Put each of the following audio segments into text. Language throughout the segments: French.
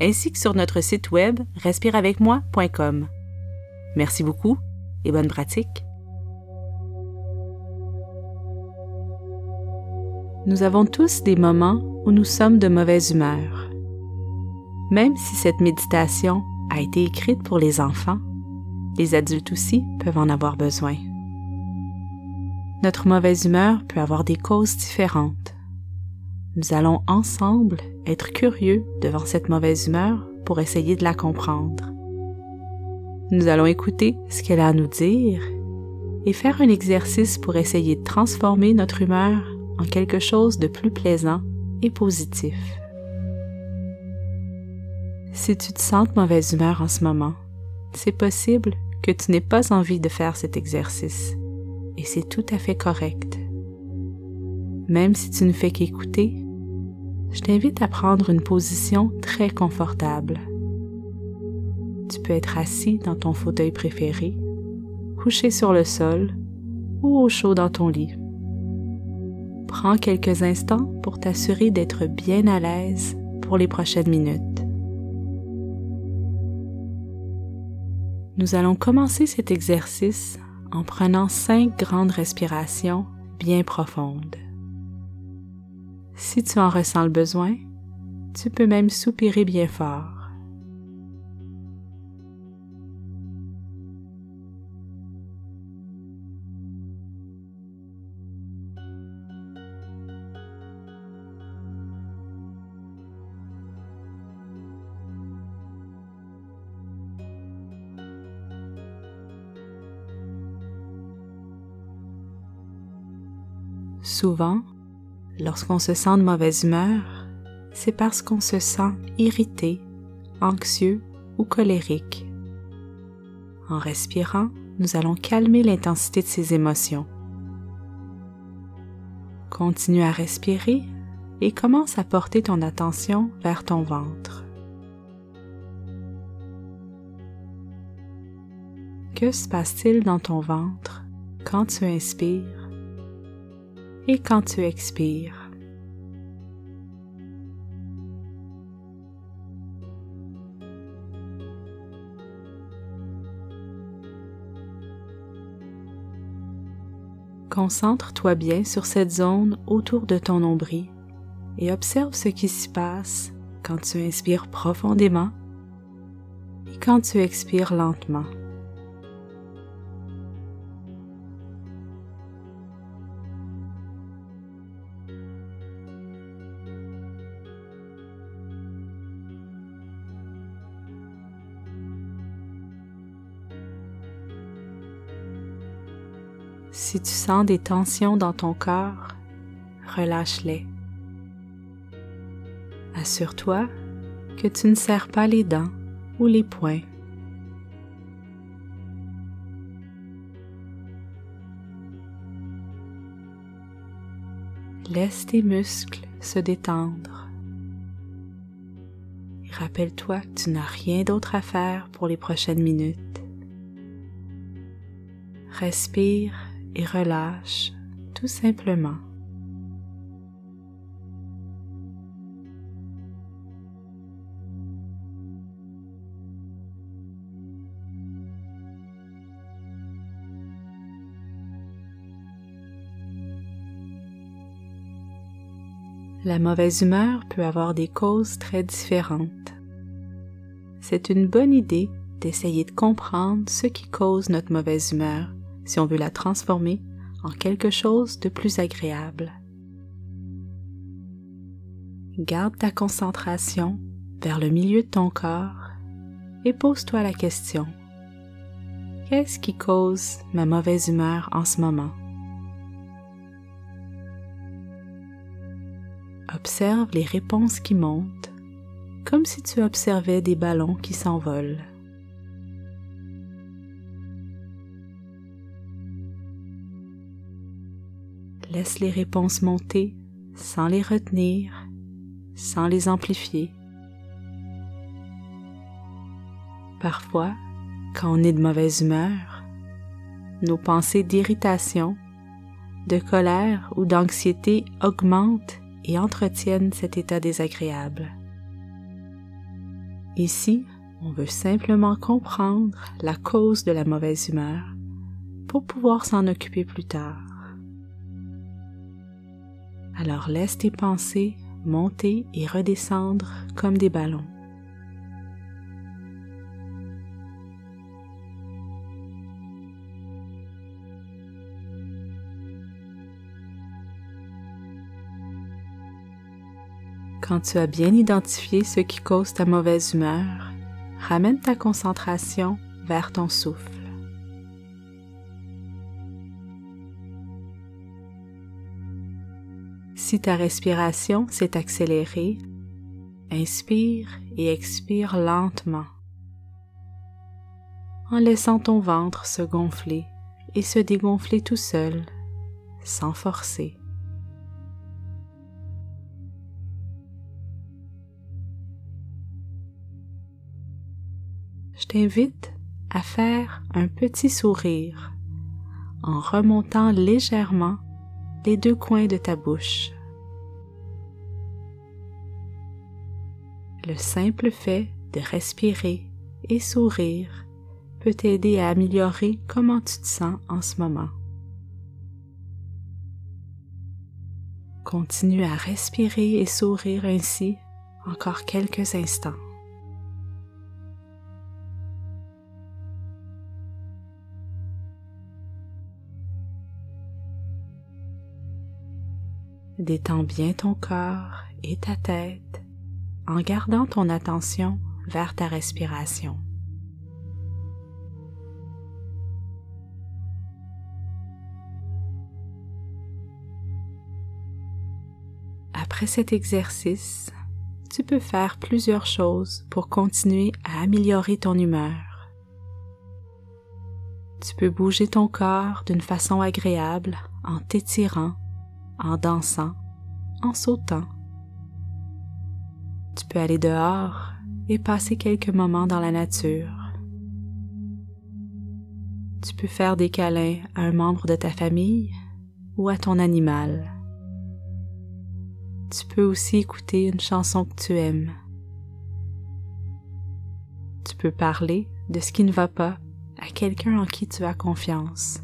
ainsi que sur notre site web respireavecmoi.com. Merci beaucoup et bonne pratique. Nous avons tous des moments où nous sommes de mauvaise humeur. Même si cette méditation a été écrite pour les enfants, les adultes aussi peuvent en avoir besoin. Notre mauvaise humeur peut avoir des causes différentes. Nous allons ensemble être curieux devant cette mauvaise humeur pour essayer de la comprendre. Nous allons écouter ce qu'elle a à nous dire et faire un exercice pour essayer de transformer notre humeur en quelque chose de plus plaisant et positif. Si tu te sens de mauvaise humeur en ce moment, c'est possible que tu n'aies pas envie de faire cet exercice et c'est tout à fait correct. Même si tu ne fais qu'écouter, je t'invite à prendre une position très confortable. Tu peux être assis dans ton fauteuil préféré, couché sur le sol ou au chaud dans ton lit. Prends quelques instants pour t'assurer d'être bien à l'aise pour les prochaines minutes. Nous allons commencer cet exercice en prenant cinq grandes respirations bien profondes. Si tu en ressens le besoin, tu peux même soupirer bien fort. Souvent, lorsqu'on se sent de mauvaise humeur, c'est parce qu'on se sent irrité, anxieux ou colérique. En respirant, nous allons calmer l'intensité de ces émotions. Continue à respirer et commence à porter ton attention vers ton ventre. Que se passe-t-il dans ton ventre quand tu inspires? Et quand tu expires. Concentre-toi bien sur cette zone autour de ton nombril et observe ce qui s'y passe quand tu inspires profondément et quand tu expires lentement. Si tu sens des tensions dans ton corps, relâche-les. Assure-toi que tu ne serres pas les dents ou les poings. Laisse tes muscles se détendre. Rappelle-toi que tu n'as rien d'autre à faire pour les prochaines minutes. Respire et relâche tout simplement. La mauvaise humeur peut avoir des causes très différentes. C'est une bonne idée d'essayer de comprendre ce qui cause notre mauvaise humeur si on veut la transformer en quelque chose de plus agréable. Garde ta concentration vers le milieu de ton corps et pose-toi la question. Qu'est-ce qui cause ma mauvaise humeur en ce moment? Observe les réponses qui montent, comme si tu observais des ballons qui s'envolent. Laisse les réponses monter sans les retenir, sans les amplifier. Parfois, quand on est de mauvaise humeur, nos pensées d'irritation, de colère ou d'anxiété augmentent et entretiennent cet état désagréable. Ici, on veut simplement comprendre la cause de la mauvaise humeur pour pouvoir s'en occuper plus tard. Alors laisse tes pensées monter et redescendre comme des ballons. Quand tu as bien identifié ce qui cause ta mauvaise humeur, ramène ta concentration vers ton souffle. Si ta respiration s'est accélérée, inspire et expire lentement en laissant ton ventre se gonfler et se dégonfler tout seul, sans forcer. Je t'invite à faire un petit sourire en remontant légèrement les deux coins de ta bouche. Le simple fait de respirer et sourire peut t'aider à améliorer comment tu te sens en ce moment. Continue à respirer et sourire ainsi encore quelques instants. Détends bien ton corps et ta tête en gardant ton attention vers ta respiration. Après cet exercice, tu peux faire plusieurs choses pour continuer à améliorer ton humeur. Tu peux bouger ton corps d'une façon agréable en t'étirant en dansant, en sautant. Tu peux aller dehors et passer quelques moments dans la nature. Tu peux faire des câlins à un membre de ta famille ou à ton animal. Tu peux aussi écouter une chanson que tu aimes. Tu peux parler de ce qui ne va pas à quelqu'un en qui tu as confiance.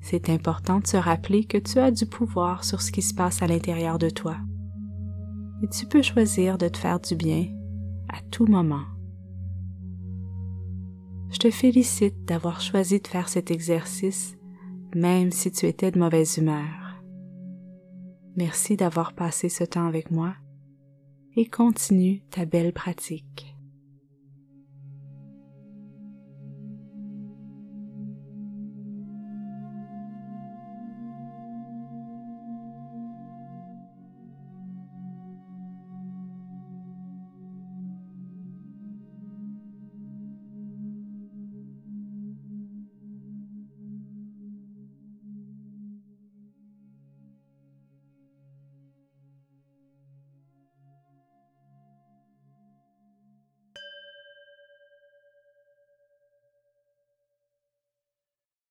C'est important de se rappeler que tu as du pouvoir sur ce qui se passe à l'intérieur de toi. Et tu peux choisir de te faire du bien à tout moment. Je te félicite d'avoir choisi de faire cet exercice même si tu étais de mauvaise humeur. Merci d'avoir passé ce temps avec moi et continue ta belle pratique.